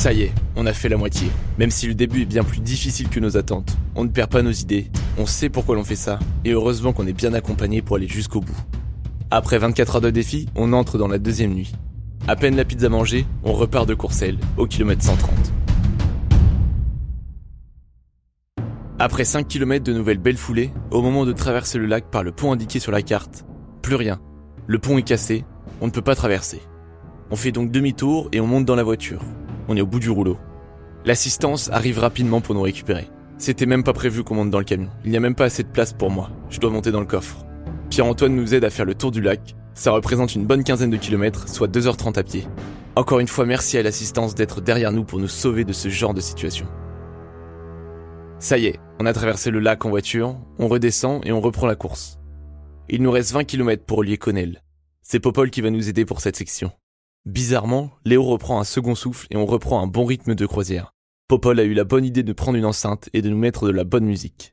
Ça y est, on a fait la moitié. Même si le début est bien plus difficile que nos attentes, on ne perd pas nos idées, on sait pourquoi l'on fait ça, et heureusement qu'on est bien accompagné pour aller jusqu'au bout. Après 24 heures de défi, on entre dans la deuxième nuit. À peine la pizza mangée, on repart de Courcelles, au kilomètre 130. Après 5 km de nouvelles belles foulées, au moment de traverser le lac par le pont indiqué sur la carte, plus rien. Le pont est cassé, on ne peut pas traverser. On fait donc demi-tour et on monte dans la voiture. On est au bout du rouleau. L'assistance arrive rapidement pour nous récupérer. C'était même pas prévu qu'on monte dans le camion. Il n'y a même pas assez de place pour moi. Je dois monter dans le coffre. Pierre-Antoine nous aide à faire le tour du lac. Ça représente une bonne quinzaine de kilomètres, soit 2h30 à pied. Encore une fois, merci à l'assistance d'être derrière nous pour nous sauver de ce genre de situation. Ça y est, on a traversé le lac en voiture, on redescend et on reprend la course. Il nous reste 20 km pour relier Connell. C'est Popol qui va nous aider pour cette section. Bizarrement, Léo reprend un second souffle et on reprend un bon rythme de croisière. Popol a eu la bonne idée de prendre une enceinte et de nous mettre de la bonne musique.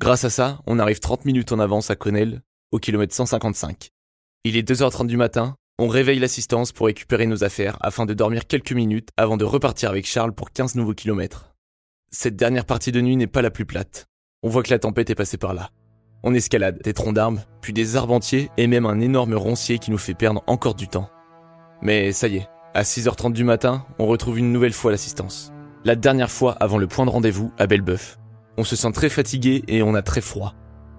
Grâce à ça, on arrive 30 minutes en avance à Connell, au kilomètre 155. Il est 2h30 du matin, on réveille l'assistance pour récupérer nos affaires afin de dormir quelques minutes avant de repartir avec Charles pour 15 nouveaux kilomètres. Cette dernière partie de nuit n'est pas la plus plate. On voit que la tempête est passée par là. On escalade des troncs d'arbres, puis des arbres entiers et même un énorme roncier qui nous fait perdre encore du temps. Mais ça y est, à 6h30 du matin, on retrouve une nouvelle fois l'assistance. La dernière fois avant le point de rendez-vous à Belbeuf. On se sent très fatigué et on a très froid.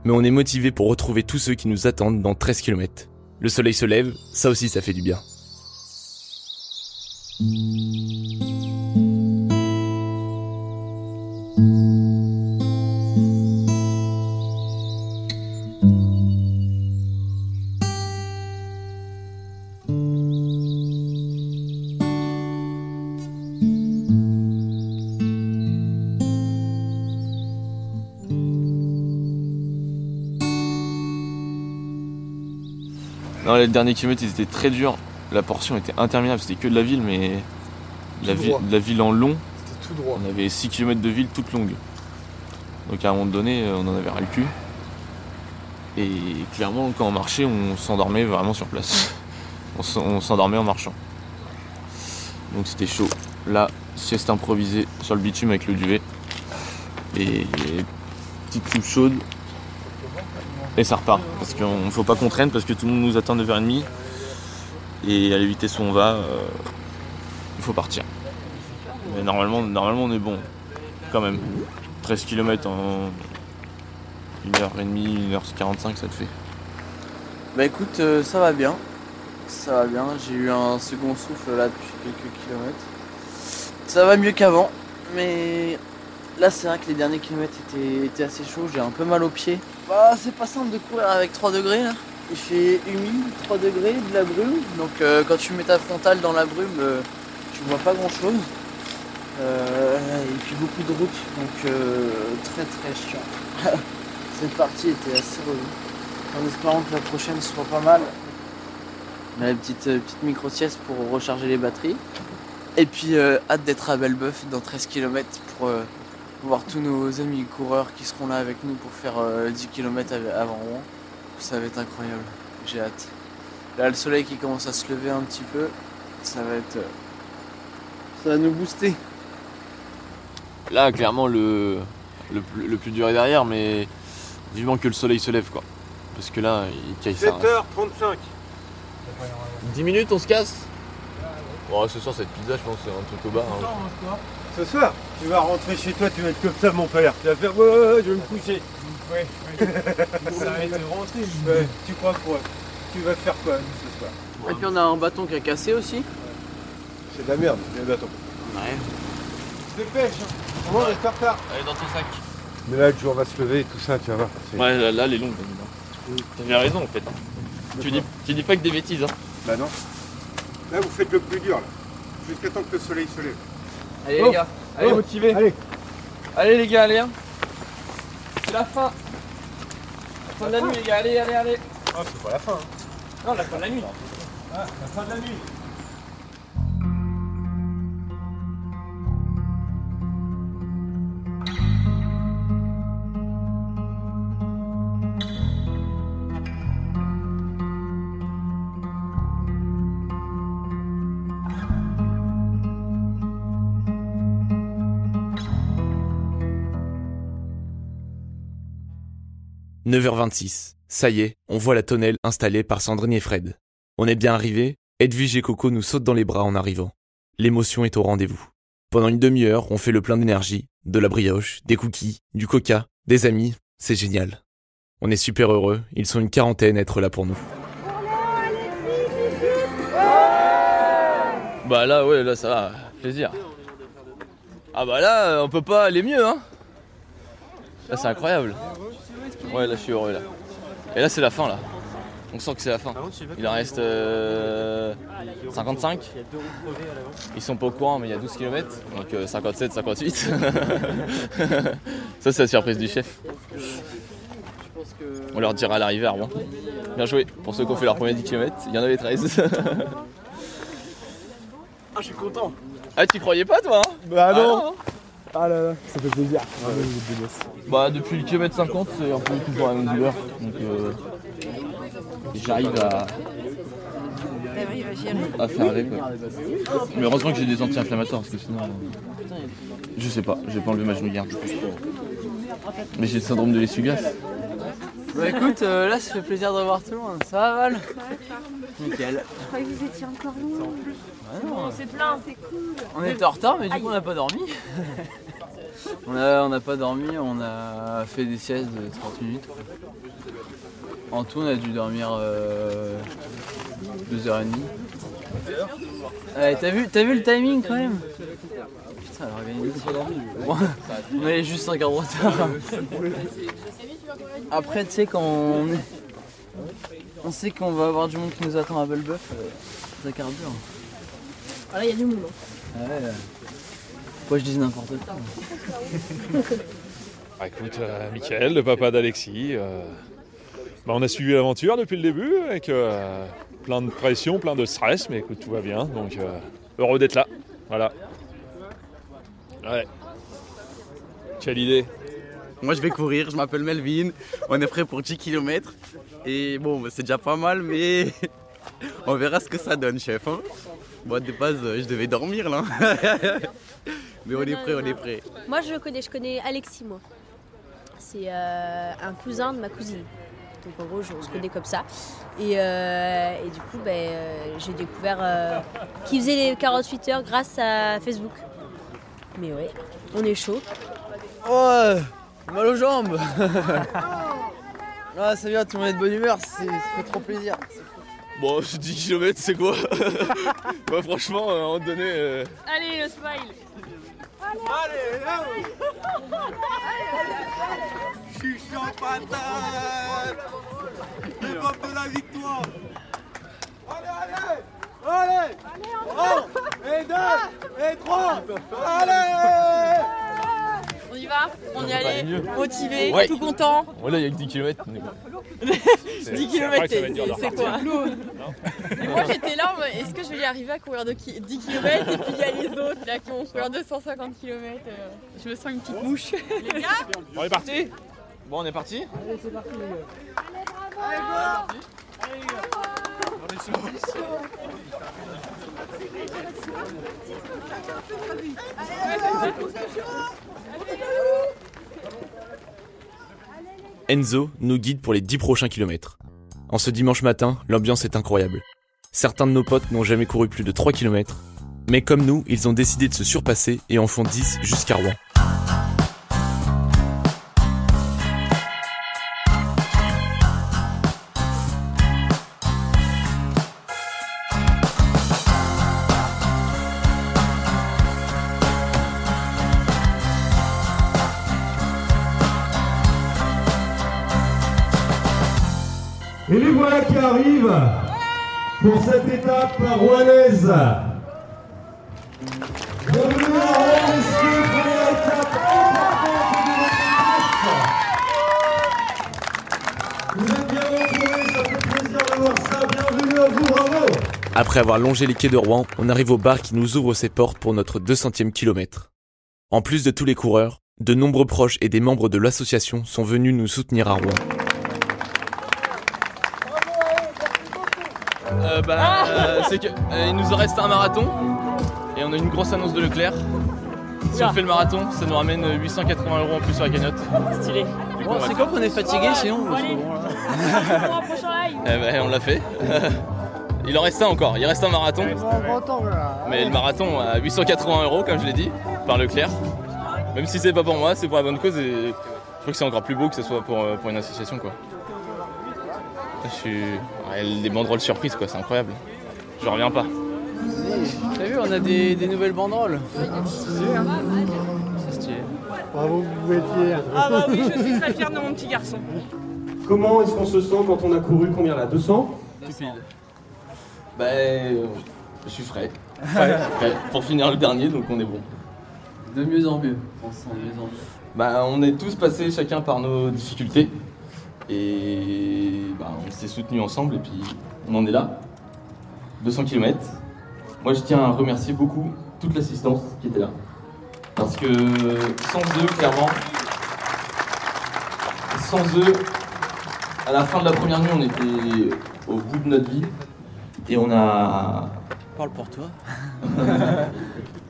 Mais on est motivé pour retrouver tous ceux qui nous attendent dans 13 km. Le soleil se lève, ça aussi ça fait du bien. Les derniers kilomètres, ils étaient très durs. La portion était interminable. C'était que de la ville, mais la, droit. la ville en long. C'était tout droit. On avait 6 km de ville toute longue. Donc à un moment donné, euh, on en avait ras le cul. Et clairement, quand on marchait, on s'endormait vraiment sur place. On s'endormait en marchant. Donc c'était chaud. Là, sieste improvisée sur le bitume avec le duvet. Et petite soupe chaude. Et ça repart. Parce qu'il ne faut pas qu'on traîne parce que tout le monde nous attend 9h30. Et à la vitesse où on va, euh, il faut partir. Mais normalement, normalement on est bon. Quand même. 13 km en 1h30, 1h45 ça te fait. Bah écoute, euh, ça va bien. Ça va bien. J'ai eu un second souffle là depuis quelques kilomètres. Ça va mieux qu'avant, mais là c'est vrai que les derniers kilomètres étaient, étaient assez chauds. J'ai un peu mal aux pieds. Bah c'est pas simple de courir avec 3 degrés là. Il fait humide, 3 degrés, de la brume. Donc euh, quand tu mets ta frontale dans la brume, euh, tu vois pas grand chose. et puis beaucoup de routes, donc euh, très très chiant. Cette partie était assez relou en espérant que la prochaine soit pas mal. La petite, euh, petite micro-sieste pour recharger les batteries. Et puis euh, hâte d'être à Belbeuf dans 13 km pour euh, voir tous nos amis coureurs qui seront là avec nous pour faire euh, 10 km avant Rouen. Ça va être incroyable, j'ai hâte. Là le soleil qui commence à se lever un petit peu, ça va être... euh, ça va nous booster. Là, clairement, le, le, plus- le plus dur est derrière, mais vivement que le soleil se lève quoi. Parce que là, il caille ça. 7h35. 10 minutes, on se casse? Bon, ce soir, cette pizza, je pense, c'est un truc au bas. hein. Ce soir, tu vas rentrer chez toi, tu vas être comme ça, mon père. Tu vas faire ouais, ouais, ouais, je vais me coucher. Ouais. ça va être rentré. Ouais, tu crois quoi? Tu vas faire quoi ce soir? Et puis on a un bâton qui a cassé aussi. C'est de la merde, les bâtons. Ouais. Dépêche, hein. on va être en retard. Allez, dans ton sac. Mais là, le jour va se lever et tout ça, tu vas voir. C'est- Ouais, là, là, elle est longue, Daniel. T'as bien raison, en fait. Tu dis, tu dis pas que des bêtises, hein. Bah non. Là, vous faites le plus dur, là. Jusqu'à temps que le soleil se lève. Allez Oh. les gars, allez Oh. motivés. Allez. Allez les gars, allez. hein. C'est la fin. La fin de la nuit les gars, allez, allez, allez. Oh, c'est pas la fin. hein. Non, la fin de la nuit. Ah, la fin de la nuit. 9h26. Ça y est, on voit la tonnelle installée par Sandrine et Fred. On est bien arrivé, Edwige et Coco nous sautent dans les bras en arrivant. L'émotion est au rendez-vous. Pendant une demi-heure, on fait le plein d'énergie, de la brioche, des cookies, du coca, des amis, c'est génial. On est super heureux, ils sont une quarantaine à être là pour nous. Bah là, ouais, là, ça va. Plaisir. Ah bah là, on peut pas aller mieux, hein. Là, c'est incroyable. Ouais, là, je suis heureux, là. Et là, c'est la fin, là. On sent que c'est la fin. Il en reste euh, 55. Ils sont pas au courant, mais il y a 12 km. Donc euh, 57, 58. Ça, c'est la surprise du chef. On leur dira à l'arrivée Rouen. Bien joué. Pour ceux qui ont fait leur premier 10 km, il y en avait 13. Ah, je suis content. ah, tu croyais pas, toi hein? Bah non. Ah là là, ça fait plaisir. Bah depuis le kilomètre 50 c'est un peu toujours la même douleur. Donc euh, j'arrive à, à faire avec. Mais heureusement que j'ai des anti-inflammatoires parce que sinon. euh, je sais pas, j'ai pas enlevé ma genouillère. Mais j'ai le syndrome de l'essuie-glace. Bah écoute, euh, là ça fait plaisir de revoir tout le monde. Ça va Val Nickel. Je croyais que vous étiez encore loin. C'est plein. C'est cool. On était en retard mais du coup on n'a pas dormi. on a on n'a pas dormi, on a fait des siestes de 30 minutes. En tout on a dû dormir euh, 2h30. Ouais, t'as vu, t'as vu le timing quand même? Putain l'organisation. On avait juste 5 heures de retard. Après tu sais quand on est- On sait qu'on va avoir du monde qui nous attend à Belbeuf, euh, ça carbure. Ah là, il y a du monde. Ouais. euh, Pourquoi je dis n'importe quoi Bah, écoute, euh, Mickaël, le papa d'Alexis, euh, bah, on a suivi l'aventure depuis le début avec euh, plein de pression, plein de stress, mais écoute, tout va bien, donc euh, heureux d'être là. Voilà. Ouais. Quelle idée Moi je vais courir, je m'appelle Melvin, on est prêt pour 10 km. Et bon, bah, c'est déjà pas mal, mais on verra ce que ça donne, chef. hein. Bon, de base, euh, je devais dormir là. mais on est prêt, on est prêt. Moi, je le connais. Je connais Alexis, moi. C'est euh, un cousin de ma cousine. Donc, en gros, je- on se connaît comme ça. Et, euh, et du coup, ben, euh, j'ai découvert euh, qu'il faisait les 48 heures grâce à Facebook. Mais ouais, on est chaud. Oh Mal aux jambes. Ah ça vient, tout le monde est de bonne humeur, c'est- ça fait trop plaisir. Bon 10 km c'est quoi? Bah franchement à un moment donné. euh, Allez, le smile. Je suis chaud patate. Le de la victoire. Allez, allez Allez. Allez Et deux Et trois. Allez va On y allait, motivé, Ouais. tout content. Voilà il y a que 10 km. 10 km, c'est quoi Et moi j'étais là, est-ce que je vais y arriver à courir de qui- 10 km et puis il y a les autres là qui vont courir 250 km. je me sens une petite mouche. Les gars On est parti. Bon on est parti Enzo nous guide pour les 10 prochains kilomètres. En ce dimanche matin, l'ambiance est incroyable. Certains de nos potes n'ont jamais couru plus de 3 km, mais comme nous, ils ont décidé de se surpasser et en font 10 jusqu'à Rouen. Pour cette étape rouennaise. Après avoir longé les quais de Rouen, on arrive au bar qui nous ouvre ses portes pour notre 200e kilomètre. En plus de tous les coureurs, de nombreux proches et des membres de l'association sont venus nous soutenir à Rouen. Euh, bah, euh, c'est que euh, il nous en reste un marathon et on a une grosse annonce de Leclerc. Si on fait le marathon, ça nous ramène 880 euros en plus sur la cagnotte. Stylé. Bon, c'est quoi qu'on est fatigué sinon parce que Allez. bon, live. Eh ben, on l'a fait. Il en reste un encore, il reste un marathon. Mais le marathon à 880 euros, comme je l'ai dit, par Leclerc. Même si c'est pas pour moi, c'est pour la bonne cause et je trouve que c'est encore plus beau que ce soit pour, pour une association quoi. Je suis. ouais, les banderoles surprises quoi, c'est incroyable. Je reviens pas. T'as vu, on a des, des nouvelles banderoles. C'est stylé. Bravo, vous êtes fiers. Ah bah oui, je suis très fière de mon petit garçon. Comment est-ce qu'on se sent quand on a couru combien là 200 Bah, euh, je suis frais. Frais pour finir le dernier, donc on est bon. De mieux en mieux. On se sent de mieux en mieux. Bah, on est tous passés chacun par nos difficultés et bah, on s'est soutenus ensemble et puis on en est là. 200 km. Moi je tiens à remercier beaucoup toute l'assistance qui était là. Parce que sans eux, clairement, sans eux, à la fin de la première nuit, on était au bout de notre vie et on a Parle pour toi.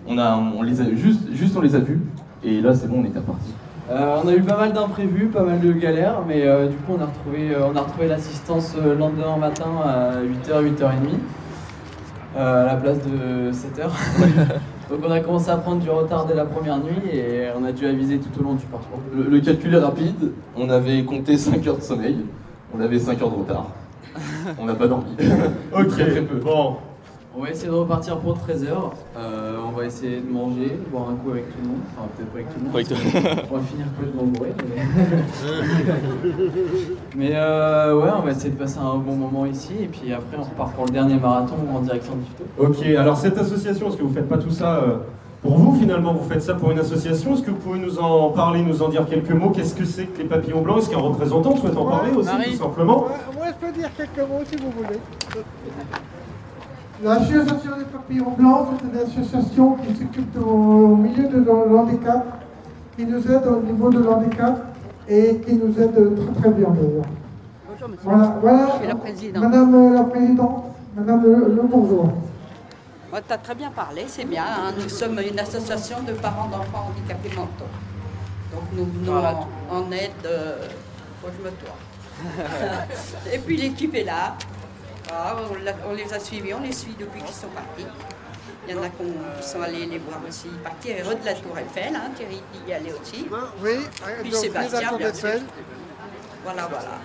on a on les a juste juste on les a vus et là c'est bon on était reparti. Euh, on a eu pas mal d'imprévus, pas mal de galères, mais euh, du coup on a retrouvé, euh, on a retrouvé l'assistance euh, le lendemain matin à 8h, 8h30, euh, à la place de 7h. Donc on a commencé à prendre du retard dès la première nuit et on a dû aviser tout au long du parcours. Le, le calcul est rapide, on avait compté 5 heures de sommeil, on avait 5 heures de retard. On n'a pas dormi. Ok, Très, très peu. bon. On va essayer de repartir pour 13h, on va essayer de manger, boire un coup avec tout le monde, enfin peut-être pas avec tout le monde. Pas avec toi. On va finir complètement bourré. Mais, mais euh, ouais, on va essayer de passer un bon moment ici et puis après on repart pour le dernier marathon en direction d'Ifto. Ok, alors cette association, est-ce que vous faites pas tout ça euh, pour vous finalement Vous faites ça pour une association? Est-ce que vous pouvez nous en parler, nous en dire quelques mots? Qu'est-ce que c'est que les papillons blancs? Est-ce qu'un représentant souhaite en parler aussi, Marie. tout simplement? Moi, je peux dire quelques mots si vous voulez. L'association des papillons blancs, c'est une association qui s'occupe au, milieu de l'handicap, qui nous aide au niveau de l'handicap et qui nous aide très très bien d'ailleurs. Bonjour monsieur. Voilà, voilà. Je suis la présidente. Madame la présidente, Madame le. Moi, tu as très bien parlé, c'est bien. hein. Nous sommes une association de parents d'enfants handicapés mentaux. Donc nous venons Voilà. en, en aide. euh, faut que je me toie. Et puis l'équipe est là. Ah, on, les a suivis, on les suit depuis qu'ils sont partis. Il y en a qui sont allés les voir aussi partir. Heureux de la Tour Eiffel, hein, Thierry y allait aussi. Oui, Puis donc, Sébastien, bien d'Eiffel. sûr. Voilà, voilà.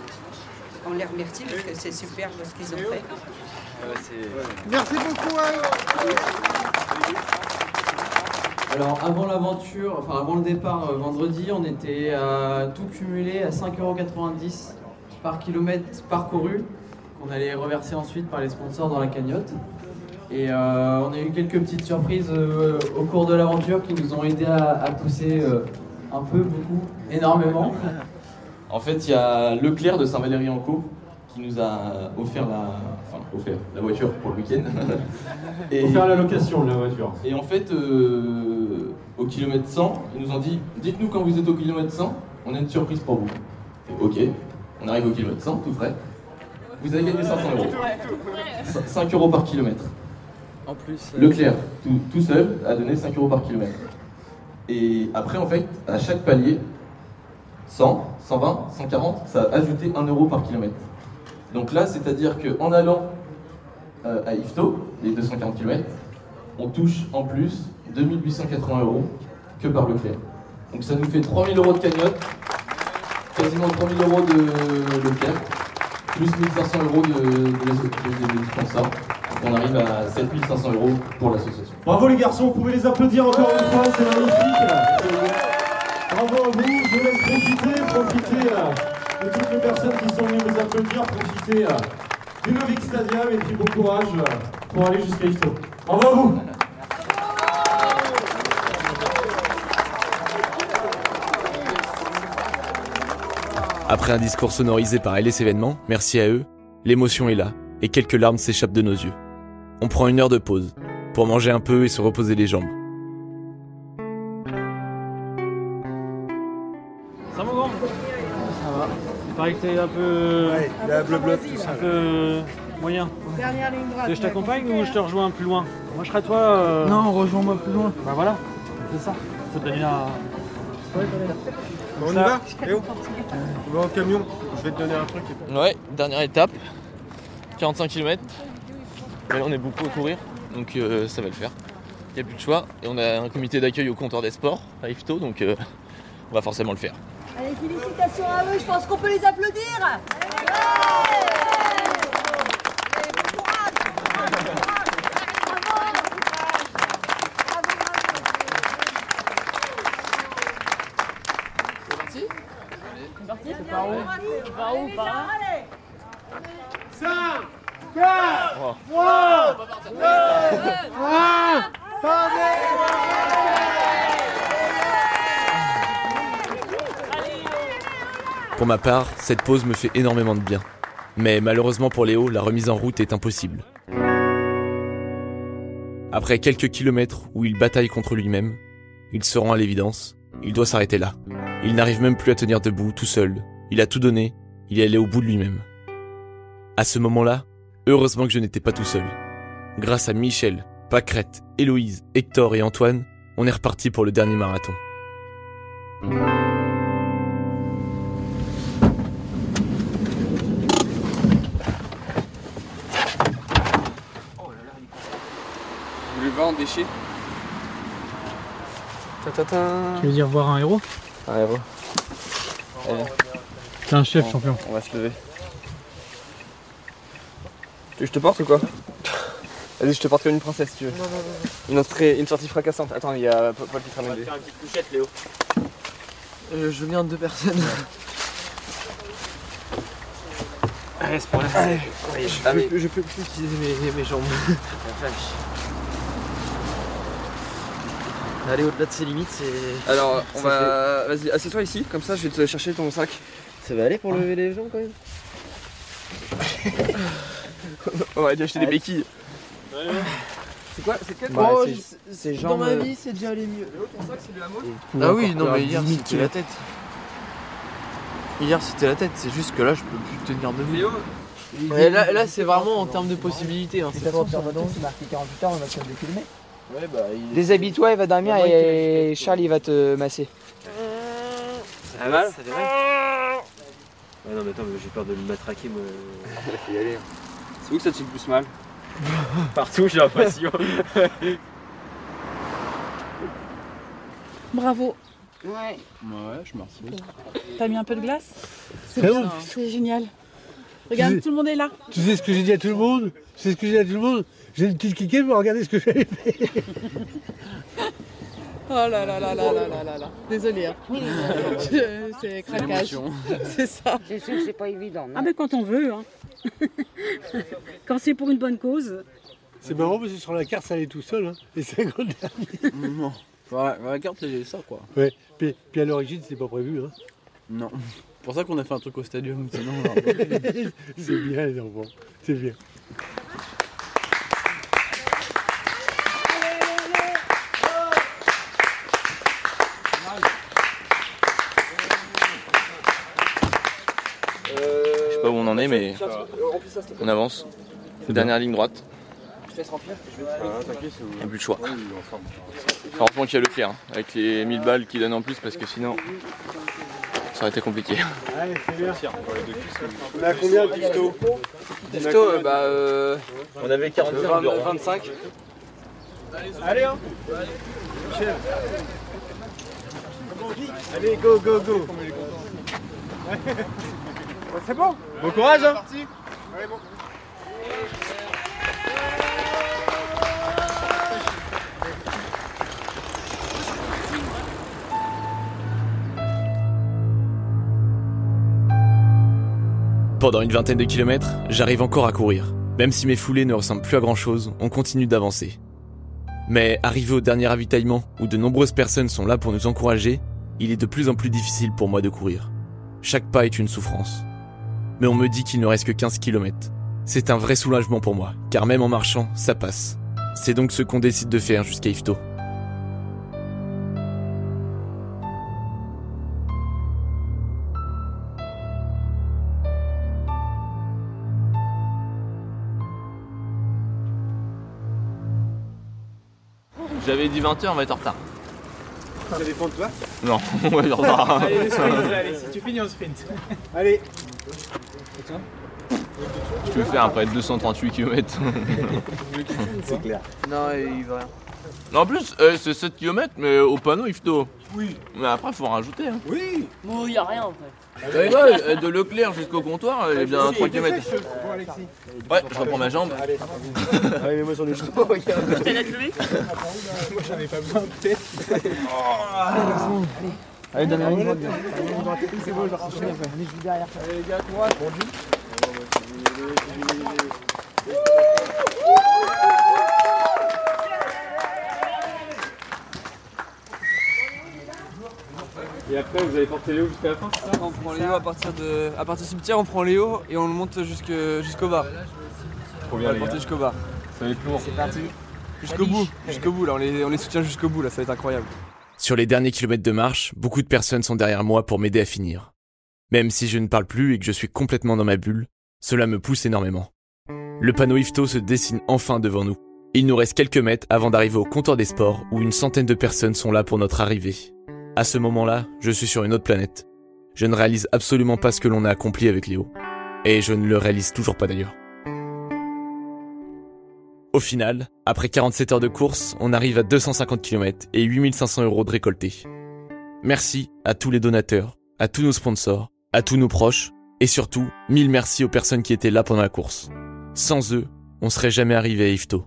On les remercie parce que c'est superbe ce qu'ils ont fait. Merci beaucoup à eux. Alors avant l'aventure, enfin avant le départ euh, vendredi, on était à tout cumulé à 5,90€ par kilomètre parcouru qu'on allait reverser ensuite par les sponsors dans la cagnotte. Et euh, on a eu quelques petites surprises euh, au cours de l'aventure qui nous ont aidé à, à pousser euh, un peu, beaucoup, énormément. En fait, il y a Leclerc de Saint-Valéry-en-Caux qui nous a offert la, enfin, offert la voiture pour le week-end. Et- faire la location de la voiture. Et en fait, euh, au kilomètre 100, ils nous ont dit Dites-nous quand vous êtes au kilomètre 100, on a une surprise pour vous. Et ok, on arrive au kilomètre 100, tout frais. Vous avez gagné 500 euros. 5 euros par kilomètre. En plus. euh, Leclerc, tout, tout seul, a donné 5 euros par kilomètre. Et après, en fait, à chaque palier, 100, 120, 140, ça a ajouté 1 euro par kilomètre. Donc là, c'est-à-dire qu'en allant euh, à Ifto, les 240 km, on touche en plus 2880 euros que par Leclerc. Donc ça nous fait 3000 euros de cagnotte, quasiment 3000 euros de Leclerc, plus 1500 euros de, de. Donc on arrive à 7500 euros pour l'association. Bravo les garçons, vous pouvez les applaudir encore une fois, c'est magnifique. Bravo à vous, je vous laisse profiter, profiter euh, de toutes les personnes qui sont venues nous applaudir, profiter euh, du Novik Stadium et puis bon courage euh, pour aller jusqu'à Ifto. Bravo à vous Après un discours sonorisé par LS événements, merci à eux, l'émotion est là et quelques larmes s'échappent de nos yeux. On prend une heure de pause pour manger un peu et se reposer les jambes. Ça va grand? Ça va. Il paraît que t'es un peu. Ouais, la bleu-bleu, tout ça. Un peu euh, moyen. Dernière ligne droite. Je t'accompagne ou je te rejoins plus loin? Moi je serai toi. euh, Non, rejoins-moi plus loin. Bah voilà. C'est ça. Faut te donner un. On y va? On en camion, je vais te donner un truc. Ouais, dernière étape. 45 km. Mais là, on est beaucoup à courir, donc euh, ça va le faire. Il n'y a plus de choix. Et on a un comité d'accueil au comptoir des sports à Ifto, donc euh, on va forcément le faire. Allez, félicitations à eux, je pense qu'on peut les applaudir parti C'est par où Par où Par là 5, 4, 3, 2, 1, Pour ma part, cette pause me fait énormément de bien. Mais malheureusement pour Léo, la remise en route est impossible. Après quelques kilomètres où il bataille contre lui-même, il se rend à l'évidence, il doit s'arrêter là. Il n'arrive même plus à tenir debout tout seul. Il a tout donné, il est allé au bout de lui-même. À ce moment-là, heureusement que je n'étais pas tout seul. Grâce à Michel, Pâquerette, Héloïse, Hector et Antoine, on est reparti pour le dernier marathon. Tu veux dire voir un héros? Un héros. T'es un chef, On- champion. On va se lever. Tu veux que je te porte ou quoi? Vas-y, je te porte comme une princesse si tu veux. Une, entrée, une sortie fracassante. Attends, il y a Paul qui te ramène des. petite couchette, Léo. Euh, je viens de deux personnes. Allez, c'est pour la Allez, je, peux, plus- je peux plus utiliser mes, mes jambes. Aller au-delà de ses limites, c'est. Alors, on va. Vas-y, assieds-toi ici, comme ça je vais te chercher ton sac. Ça va aller pour lever les jambes quand même On va déjà acheter des béquilles. C'est quoi C'est quel Bah, Oh, c'est- Dans ma euh, vie, c'est déjà allé mieux. Léo, ton sac, c'est de la mode Ah oui, non, mais hier c'était la tête. Hier c'était la tête, c'est juste que là je peux plus tenir debout. Léo Et là, là c'est vraiment en termes de possibilités. Hein, c'est marqué 48 heures, on va se le kilomètres. Ouais, bah, il... Déshabille-toi, il va dormir Ouais, et Charles il va te masser. Ça va Ça va Ouais, non, mais attends, mais j'ai peur de me matraquer, moi. Faut y aller. C'est où que ça te fait le plus mal Partout, j'ai l'impression. Bravo. Ouais. Ouais, je merci. T'as mis un peu de glace C'est ouf. hein. C'est génial. Regarde, Tu- tout le monde est là. Tu sais ce que j'ai dit à tout le monde? Tu sais ce que j'ai dit à tout le monde? J'ai une petite kiké pour regarder ce que j'avais fait. Oh là là là là là là là là. Désolée. Hein. Je- C'est craquage. l'émotion. C'est ça. C'est sûr que c'est pas évident. Ah ben quand on veut, hein. quand c'est pour une bonne cause. C'est marrant parce que sur la carte ça allait tout seul, hein, les 50 derniers. Non. Ouais, la carte, c'est ça quoi. Ouais, puis, puis à l'origine c'était pas prévu. Hein. Non. C'est pour ça qu'on a fait un truc au stadium, sinon. c'est bien les enfants, c'est bien. Pas où on en est, mais on avance. Dernière ligne droite. Il n'y a plus de choix. Heureusement qu'il y a Leclerc, hein, avec les 1000 balles qu'il donne en plus, parce que sinon, ça aurait été compliqué. Allez, c'est bien. On combien de euh, bah. Euh, on avait 45 20, d'euros. 25. Allez, hein Michel. Allez, go, go, go. Ouais, c'est bon Bon courage, hein Allez, bon. Pendant une vingtaine de kilomètres, j'arrive encore à courir. Même si mes foulées ne ressemblent plus à grand chose, on continue d'avancer. Mais arrivé au dernier ravitaillement, où de nombreuses personnes sont là pour nous encourager, il est de plus en plus difficile pour moi de courir. Chaque pas est une souffrance. Mais on me dit qu'il ne reste que 15 kilomètres. C'est un vrai soulagement pour moi, car même en marchant, ça passe. C'est donc ce qu'on décide de faire jusqu'à Ifto. J'avais dit 20h, on va être en retard. Ça dépend de toi. Non, en aura. Allez, le sprint, allez, si tu finis en sprint. Allez. Je peux faire après 238 km. C'est clair. Non, il va rien. En plus, euh, c'est 7 km, mais au panneau, il faut. Oui. Mais après, faut en rajouter. Hein. Oui. Bon, y a rien en fait. Ouais, ouais, euh, de Leclerc jusqu'au comptoir, il est bien 3 km. Ouais, je reprends ma jambe. Allez, mais moi j'en ai chaud, regarde. T'as la Moi j'en ai pas besoin, peut-être. Allez, donne la ligne droite. C'est bon, je rentre. Allez, je vais derrière. Allez, les gars, courage. Bonjour. Et après, vous allez porter Léo jusqu'à la fin, c'est ça On prend Léo à partir de, à partir du cimetière, on prend Léo et on le monte jusqu'au bar. Trop On bien, va les le porter jusqu'au bar. Ça va être lourd. C'est parti. Jusqu'au bout, jusqu'au bout là, on les, on les soutient jusqu'au bout là, ça va être incroyable. Sur les derniers kilomètres de marche, beaucoup de personnes sont derrière moi pour m'aider à finir. Même si je ne parle plus et que je suis complètement dans ma bulle, cela me pousse énormément. Le panneau IFTO se dessine enfin devant nous. Il nous reste quelques mètres avant d'arriver au comptoir des sports où une centaine de personnes sont là pour notre arrivée. À ce moment-là, je suis sur une autre planète. Je ne réalise absolument pas ce que l'on a accompli avec Léo. Et je ne le réalise toujours pas d'ailleurs. Au final, après 47 heures de course, on arrive à 250 km et 8500 euros de récoltés. Merci à tous les donateurs, à tous nos sponsors, à tous nos proches, et surtout, mille merci aux personnes qui étaient là pendant la course. Sans eux, on serait jamais arrivé à Ifto.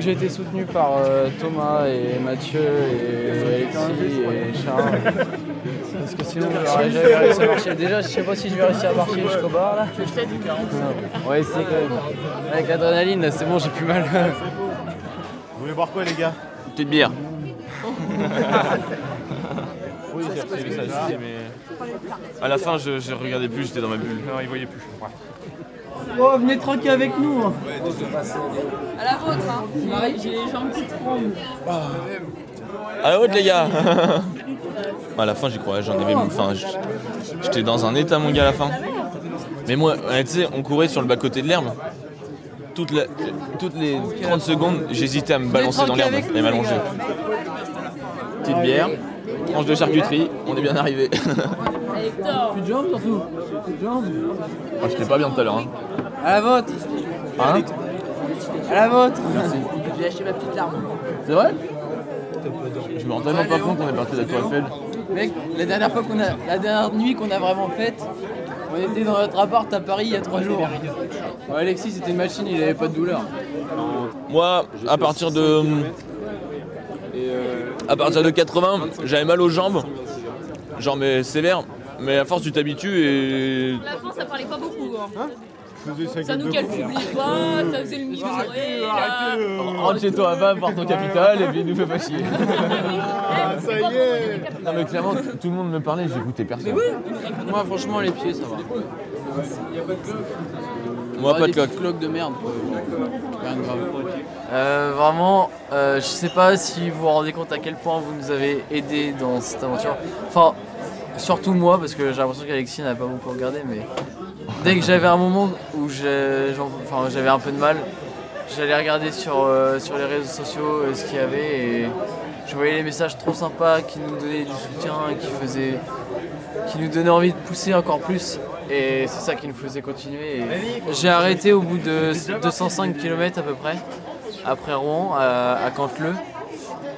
J'ai été soutenu par euh, Thomas et Mathieu et Alexis et Charles. Parce que sinon, j'aurais jamais réussi à marcher. Déjà, je sais pas si je vais réussir à marcher jusqu'au bar là. Je t'ai dit 40. Ouais, c'est quand même. Avec l'adrénaline, là, c'est bon, j'ai plus mal. Vous voulez boire quoi, les gars? Une petite bière. Oui, j'ai reçu ça aussi, mais. À la fin, je, je regardais plus, j'étais dans ma bulle. Non, il voyait plus. Oh, venez tranquille avec nous. hein. À la vôtre, hein. Marie, j'ai les jambes qui tremblent. À la haute, les gars À la fin, j'y croyais, j'en avais. Enfin, j'étais dans un état, mon gars, à la fin. Mais moi, tu sais, on courait sur le bas-côté de l'herbe. Toutes, la- toutes les 30 secondes, j'hésitais à me balancer dans l'herbe et m'allonger. Petite bière, tranche de charcuterie, on est bien arrivé. Plus de jambes surtout. Plus de jambes. Moi, j'étais pas bien tout à l'heure. Hein. À la vôtre. Hein À la vôtre. Merci. J'ai acheté ma petite larme. C'est vrai Je me rends tellement pas compte qu'on est parti de la Tour Eiffel. Mec, la dernière fois qu'on a, la dernière nuit qu'on a vraiment faite, on était dans notre appart à Paris il y a trois jours. Alexis, c'était une machine, il avait pas de douleur. Moi, à partir de. À partir de 80, j'avais mal aux jambes. Genre, mais sévère. Mais à force, tu t'habitues et. La fin, ça parlait pas beaucoup. Hein. Ça nous calculait pas, ça faisait le milieu là. Rentre chez toi, va voir ton capital et puis nous fais pas chier. Ah, ça y est Non, mais clairement, tout le monde me parlait, j'écoutais personne. Moi, franchement, les pieds, ça va. Moi, pas de des coque. petites cloques de merde. Rien de grave. Euh, vraiment, euh, je sais pas si vous vous rendez compte à quel point vous nous avez aidés dans cette aventure. Enfin, surtout moi, parce que j'ai l'impression qu'Alexis n'a pas beaucoup regardé, mais dès que j'avais un moment où j'avais un peu de mal, j'allais regarder sur, euh, sur les réseaux sociaux euh, ce qu'il y avait et je voyais les messages trop sympas qui nous donnaient du soutien qui faisaient qui nous donnaient envie de pousser encore plus et c'est ça qui nous faisait continuer. J'ai arrêté au bout de 205 km à peu près, après Rouen, à, à Canteleu.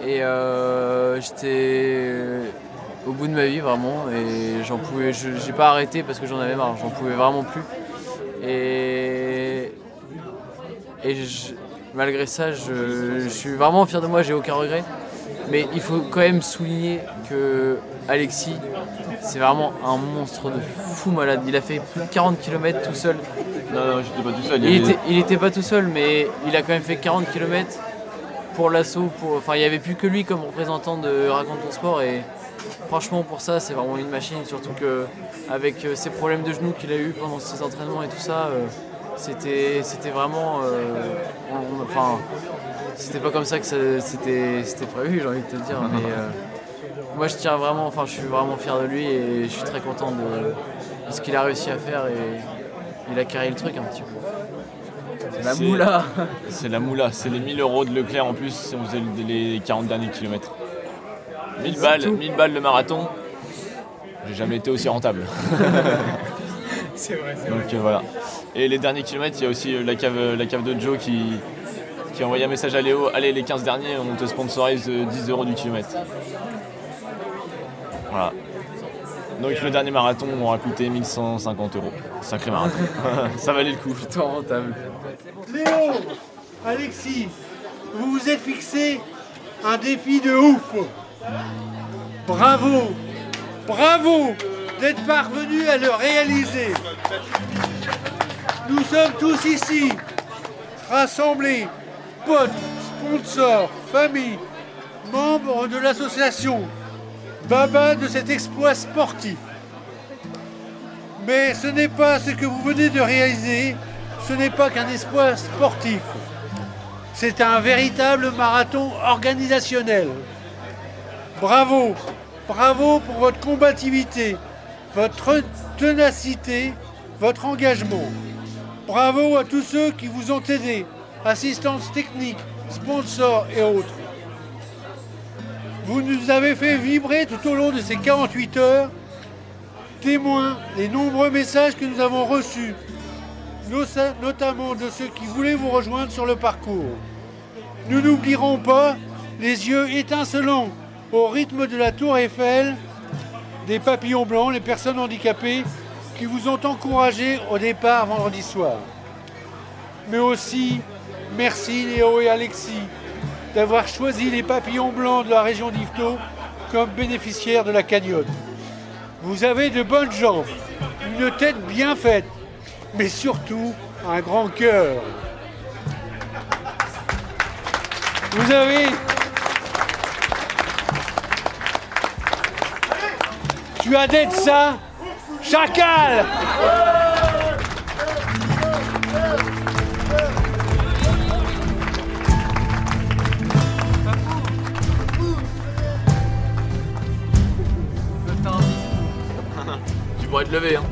Et euh, j'étais au bout de ma vie vraiment et j'en pouvais, je- j'ai pas arrêté parce que j'en avais marre, j'en pouvais vraiment plus. Et, et je- malgré ça, je, je suis vraiment fier de moi, j'ai aucun regret. Mais il faut quand même souligner que Alexis, c'est vraiment un monstre de fou malade. Il a fait plus de 40 km tout seul. Non, non, j'étais pas tout seul. Il, avait- était, il était pas tout seul, mais il a quand même fait 40 km pour l'assaut. Pour... Enfin, il n'y avait plus que lui comme représentant de Raconte ton sport. Et franchement, pour ça, c'est vraiment une machine. Surtout que avec euh, ses problèmes de genoux qu'il a eu pendant ses entraînements et tout ça, euh, c'était, c'était vraiment. euh, on- Enfin, c'était pas comme ça que ça- c'était, c'était prévu, j'ai envie de te dire. Mais euh, moi, je tiens vraiment. Enfin, je suis vraiment fier de lui et je suis très content de, de ce qu'il a réussi à faire. Et il a carré le truc un petit peu. C'est la moula. C'est la moula, c'est les 1000 euros de Leclerc en plus si on faisait le- les 40 derniers kilomètres. 1000 balles, 1000 balles le marathon. J'ai jamais été aussi rentable. C'est vrai, c'est Donc vrai. euh, voilà. Et les derniers kilomètres, il y a aussi euh, la cave, la cave de Joe qui, qui a envoyé un message à Léo. Allez, les 15 derniers, on te sponsorise euh, 10 euros du kilomètre. Voilà. Donc le dernier marathon m'aura coûté 1150 euros. Sacré marathon. Ça valait le coup. Plutôt rentable. Léo, Alexis, vous vous êtes fixé un défi de ouf. Bravo, bravo d'être parvenu à le réaliser. Nous sommes tous ici, rassemblés, potes, sponsors, familles, membres de l'association, Baba de cet exploit sportif. Mais ce n'est pas ce que vous venez de réaliser, ce n'est pas qu'un exploit sportif. C'est un véritable marathon organisationnel. Bravo, bravo pour votre combativité, votre ténacité, votre engagement. Bravo à tous ceux qui vous ont aidé, assistance technique, sponsors et autres. Vous nous avez fait vibrer tout au long de ces 48 heures, témoins des nombreux messages que nous avons reçus, notamment de ceux qui voulaient vous rejoindre sur le parcours. Nous n'oublierons pas les yeux étincelants au rythme de la tour Eiffel, des papillons blancs, les personnes handicapées qui vous ont encouragé au départ vendredi soir. Mais aussi, merci Léo et Alexis d'avoir choisi les papillons blancs de la région d'Yvetot comme bénéficiaires de la cagnotte. Vous avez de bonnes jambes, une tête bien faite, mais surtout un grand cœur. Vous avez... Tu as d'être ça? Chacal Tu pourrais te lever, hein.